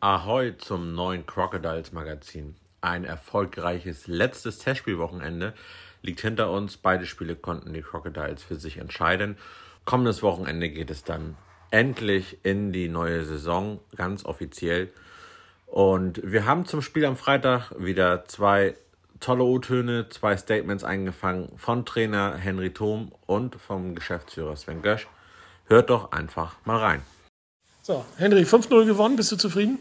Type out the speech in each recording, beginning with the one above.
Ahoi zum neuen Crocodiles Magazin. Ein erfolgreiches letztes Testspielwochenende liegt hinter uns. Beide Spiele konnten die Crocodiles für sich entscheiden. Kommendes Wochenende geht es dann endlich in die neue Saison, ganz offiziell. Und wir haben zum Spiel am Freitag wieder zwei tolle O-Töne, zwei Statements eingefangen von Trainer Henry Thom und vom Geschäftsführer Sven Gösch. Hört doch einfach mal rein. So, Henry, 5-0 gewonnen, bist du zufrieden?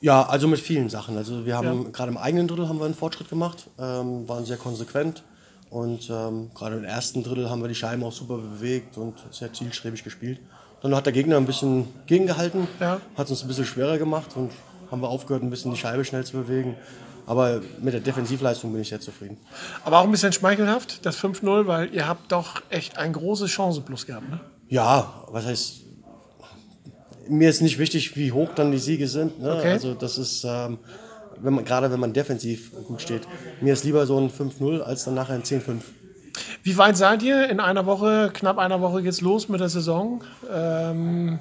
Ja, also mit vielen Sachen. Also wir haben ja. gerade im eigenen Drittel haben wir einen Fortschritt gemacht, ähm, waren sehr konsequent und ähm, gerade im ersten Drittel haben wir die Scheiben auch super bewegt und sehr zielstrebig gespielt. Dann hat der Gegner ein bisschen gegengehalten, ja. hat es uns ein bisschen schwerer gemacht und haben wir aufgehört, ein bisschen die Scheibe schnell zu bewegen. Aber mit der Defensivleistung bin ich sehr zufrieden. Aber auch ein bisschen schmeichelhaft, das 5-0, weil ihr habt doch echt ein großes Chancenplus gehabt, ne? Ja, was heißt mir ist nicht wichtig, wie hoch dann die Siege sind. Ne? Okay. Also das ist, ähm, wenn man, gerade wenn man defensiv gut steht. Mir ist lieber so ein 5-0 als dann nachher ein 10-5. Wie weit seid ihr? In einer Woche, knapp einer Woche geht's los mit der Saison. Ähm,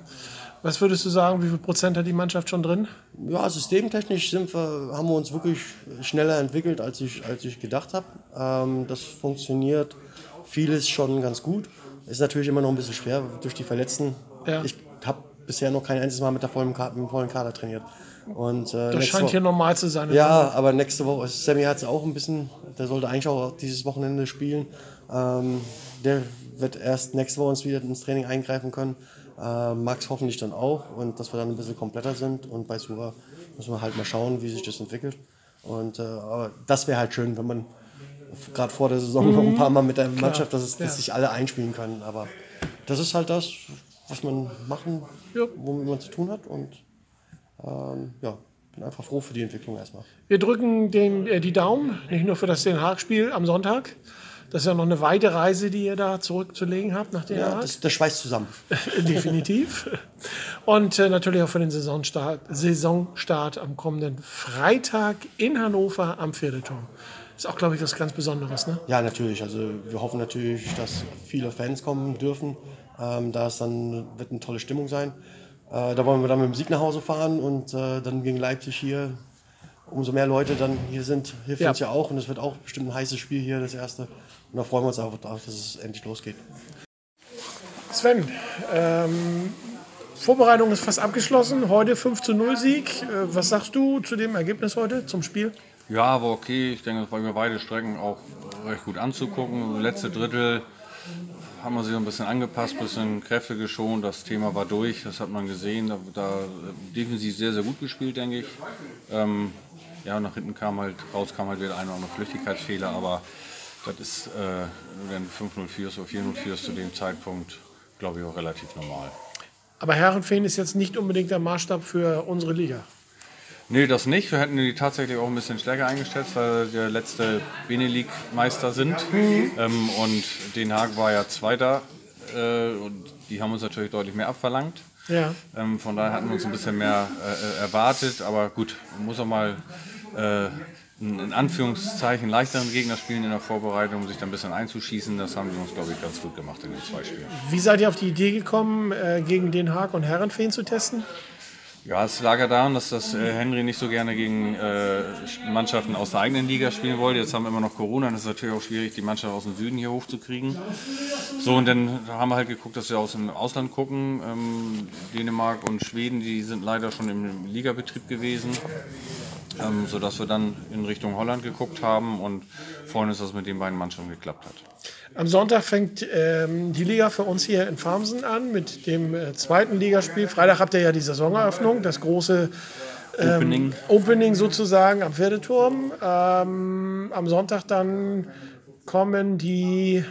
was würdest du sagen, wie viel Prozent hat die Mannschaft schon drin? Ja, systemtechnisch wir, haben wir uns wirklich schneller entwickelt, als ich, als ich gedacht habe. Ähm, das funktioniert vieles schon ganz gut. Ist natürlich immer noch ein bisschen schwer durch die Verletzten. Ja. Ich habe bisher noch kein einziges Mal mit der vollen, Kader, mit dem vollen Kader trainiert. Und, äh, das scheint Woche, hier normal zu sein. Ja, aber nächste Woche, Sammy hat es auch ein bisschen, der sollte eigentlich auch dieses Wochenende spielen. Ähm, der wird erst nächste Woche uns wieder ins Training eingreifen können. Äh, Max hoffentlich dann auch und dass wir dann ein bisschen kompletter sind. Und bei Sura müssen wir halt mal schauen, wie sich das entwickelt. Und, äh, aber das wäre halt schön, wenn man gerade vor der Saison mhm. noch ein paar Mal mit der Mannschaft, dass, es, dass ja. sich alle einspielen können. Aber das ist halt das, was man machen, ja. womit man zu tun hat. Und ähm, ja, bin einfach froh für die Entwicklung erstmal. Wir drücken den, äh, die Daumen, nicht nur für das Den Haag-Spiel am Sonntag. Das ist ja noch eine weite Reise, die ihr da zurückzulegen habt nach Den ja, Haag. Das, das schweißt zusammen. Definitiv. Und äh, natürlich auch für den Saisonstart, Saisonstart am kommenden Freitag in Hannover am Pferdeturm. Ist auch, glaube ich, was ganz Besonderes, ne? Ja, natürlich. Also wir hoffen natürlich, dass viele Fans kommen dürfen. Ähm, da ist dann, wird eine tolle Stimmung sein. Äh, da wollen wir dann mit dem Sieg nach Hause fahren und äh, dann gegen Leipzig hier. Umso mehr Leute dann hier sind, hilft ja. uns ja auch und es wird auch bestimmt ein heißes Spiel hier, das erste. Und da freuen wir uns auch darauf, dass es endlich losgeht. Sven, ähm, Vorbereitung ist fast abgeschlossen. Heute 5 zu 0 Sieg. Äh, was sagst du zu dem Ergebnis heute, zum Spiel? Ja, war okay. Ich denke, es war über beide Strecken auch recht gut anzugucken. Letzte Drittel haben wir sich ein bisschen angepasst, ein bisschen Kräfte geschont. Das Thema war durch, das hat man gesehen. Da, da defensiv sehr, sehr gut gespielt, denke ich. Ähm, ja, nach hinten kam halt, raus kam halt wieder ein oder andere Flüchtigkeitsfehler, aber das ist, äh, wenn du 5-0 führst oder 4-0 führst zu dem Zeitpunkt, glaube ich, auch relativ normal. Aber Herrenfeen ist jetzt nicht unbedingt der Maßstab für unsere Liga. Nee, das nicht. Wir hätten die tatsächlich auch ein bisschen stärker eingeschätzt, weil wir der letzte Benelink-Meister sind. Mhm. Ähm, und Den Haag war ja Zweiter. Äh, und die haben uns natürlich deutlich mehr abverlangt. Ja. Ähm, von daher hatten wir uns ein bisschen mehr äh, erwartet. Aber gut, man muss auch mal äh, in Anführungszeichen leichteren Gegner spielen in der Vorbereitung, um sich dann ein bisschen einzuschießen. Das haben wir uns, glaube ich, ganz gut gemacht in den zwei Spielen. Wie seid ihr auf die Idee gekommen, äh, gegen Den Haag und Herrenfeen zu testen? Ja, es lag ja daran, dass das äh, Henry nicht so gerne gegen äh, Mannschaften aus der eigenen Liga spielen wollte. Jetzt haben wir immer noch Corona, dann ist es natürlich auch schwierig, die Mannschaft aus dem Süden hier hochzukriegen. So, und dann haben wir halt geguckt, dass wir aus dem Ausland gucken. Ähm, Dänemark und Schweden, die sind leider schon im Ligabetrieb gewesen. Ähm, sodass wir dann in Richtung Holland geguckt haben und uns, dass es mit den beiden Mannschaften geklappt hat. Am Sonntag fängt ähm, die Liga für uns hier in Farmsen an mit dem äh, zweiten Ligaspiel. Freitag habt ihr ja die Saisoneröffnung, das große ähm, Opening. Opening. sozusagen am Pferdeturm. Ähm, am Sonntag dann kommen die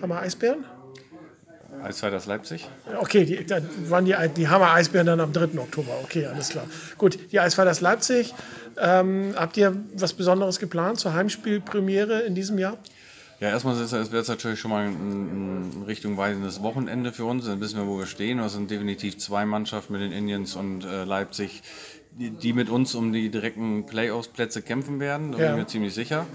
Hammer Eisbären. Eisfighters Leipzig. Okay, die, dann waren die, die Hammer Eisbären dann am 3. Oktober. Okay, alles klar. Gut, die Eisfighters Leipzig. Ähm, habt ihr was Besonderes geplant zur Heimspielpremiere in diesem Jahr? Ja, erstmal wäre es natürlich schon mal ein, ein richtungweisendes Wochenende für uns. Dann wissen wir, wo wir stehen. Das sind definitiv zwei Mannschaften mit den Indians und äh, Leipzig, die, die, mit uns um die direkten Playoffs-Plätze kämpfen werden. Da ja. bin ich mir ziemlich sicher.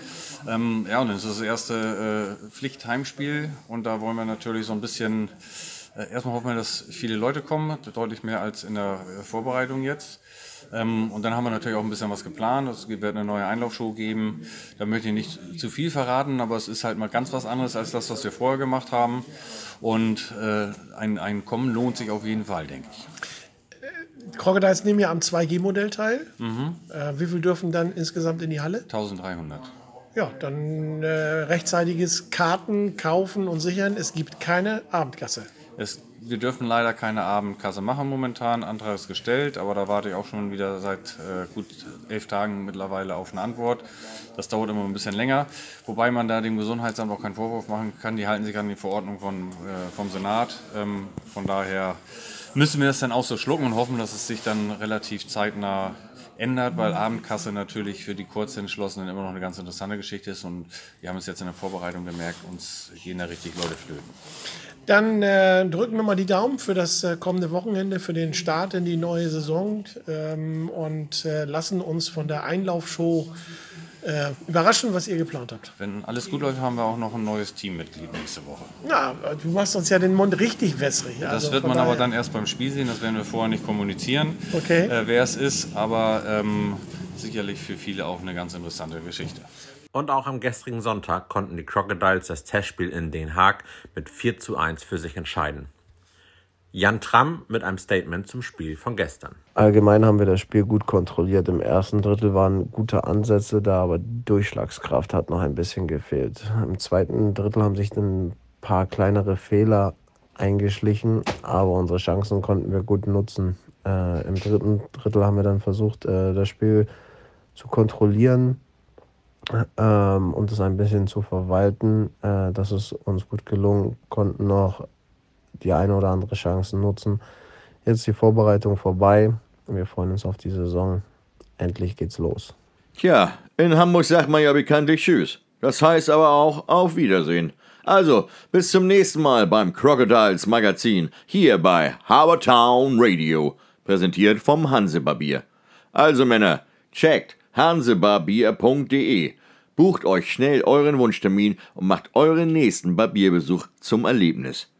Ähm, ja, und das ist das erste äh, Pflichtheimspiel. Und da wollen wir natürlich so ein bisschen, erstmal hoffen wir, dass viele Leute kommen, deutlich mehr als in der äh, Vorbereitung jetzt. Ähm, und dann haben wir natürlich auch ein bisschen was geplant. Es wird eine neue Einlaufshow geben. Da möchte ich nicht zu viel verraten, aber es ist halt mal ganz was anderes als das, was wir vorher gemacht haben. Und äh, ein, ein Kommen lohnt sich auf jeden Fall, denke ich. Crocodiles nehmen ja am 2G-Modell teil. Mhm. Äh, wie viel dürfen dann insgesamt in die Halle? 1300. Ja, dann äh, rechtzeitiges Karten kaufen und sichern. Es gibt keine Abendkasse. Es wir dürfen leider keine Abendkasse machen momentan. Antrag ist gestellt, aber da warte ich auch schon wieder seit äh, gut elf Tagen mittlerweile auf eine Antwort. Das dauert immer ein bisschen länger, wobei man da dem Gesundheitsamt auch keinen Vorwurf machen kann. Die halten sich an die Verordnung von, äh, vom Senat. Ähm, von daher müssen wir das dann auch so schlucken und hoffen, dass es sich dann relativ zeitnah ändert, weil Abendkasse natürlich für die Kurzentschlossenen immer noch eine ganz interessante Geschichte ist und wir haben es jetzt in der Vorbereitung gemerkt, uns gehen da richtig Leute flöten. Dann äh, drücken wir mal die Daumen für das äh, kommende Wochenende, für den Start in die neue Saison ähm, und äh, lassen uns von der Einlaufshow äh, überraschen, was ihr geplant habt. Wenn alles gut läuft, haben wir auch noch ein neues Teammitglied nächste Woche. Ja, du machst uns ja den Mund richtig wässrig. Das also wird man aber dann erst beim Spiel sehen, das werden wir vorher nicht kommunizieren, okay. Äh, wer es ist, aber ähm, sicherlich für viele auch eine ganz interessante Geschichte. Und auch am gestrigen Sonntag konnten die Crocodiles das Testspiel in Den Haag mit 4 zu 1 für sich entscheiden. Jan Tramm mit einem Statement zum Spiel von gestern. Allgemein haben wir das Spiel gut kontrolliert. Im ersten Drittel waren gute Ansätze da, aber die Durchschlagskraft hat noch ein bisschen gefehlt. Im zweiten Drittel haben sich ein paar kleinere Fehler eingeschlichen, aber unsere Chancen konnten wir gut nutzen. Äh, Im dritten Drittel haben wir dann versucht, äh, das Spiel zu kontrollieren, ähm, und es ein bisschen zu verwalten. Äh, das ist uns gut gelungen, konnten noch die eine oder andere Chance nutzen. Jetzt die Vorbereitung vorbei. Wir freuen uns auf die Saison. Endlich geht's los. Tja, in Hamburg sagt man ja bekanntlich Tschüss. Das heißt aber auch auf Wiedersehen. Also, bis zum nächsten Mal beim Crocodiles Magazin hier bei Habertown Radio, präsentiert vom Hansebarbier. Also Männer, checkt hansebarbier.de. Bucht euch schnell euren Wunschtermin und macht euren nächsten Barbierbesuch zum Erlebnis.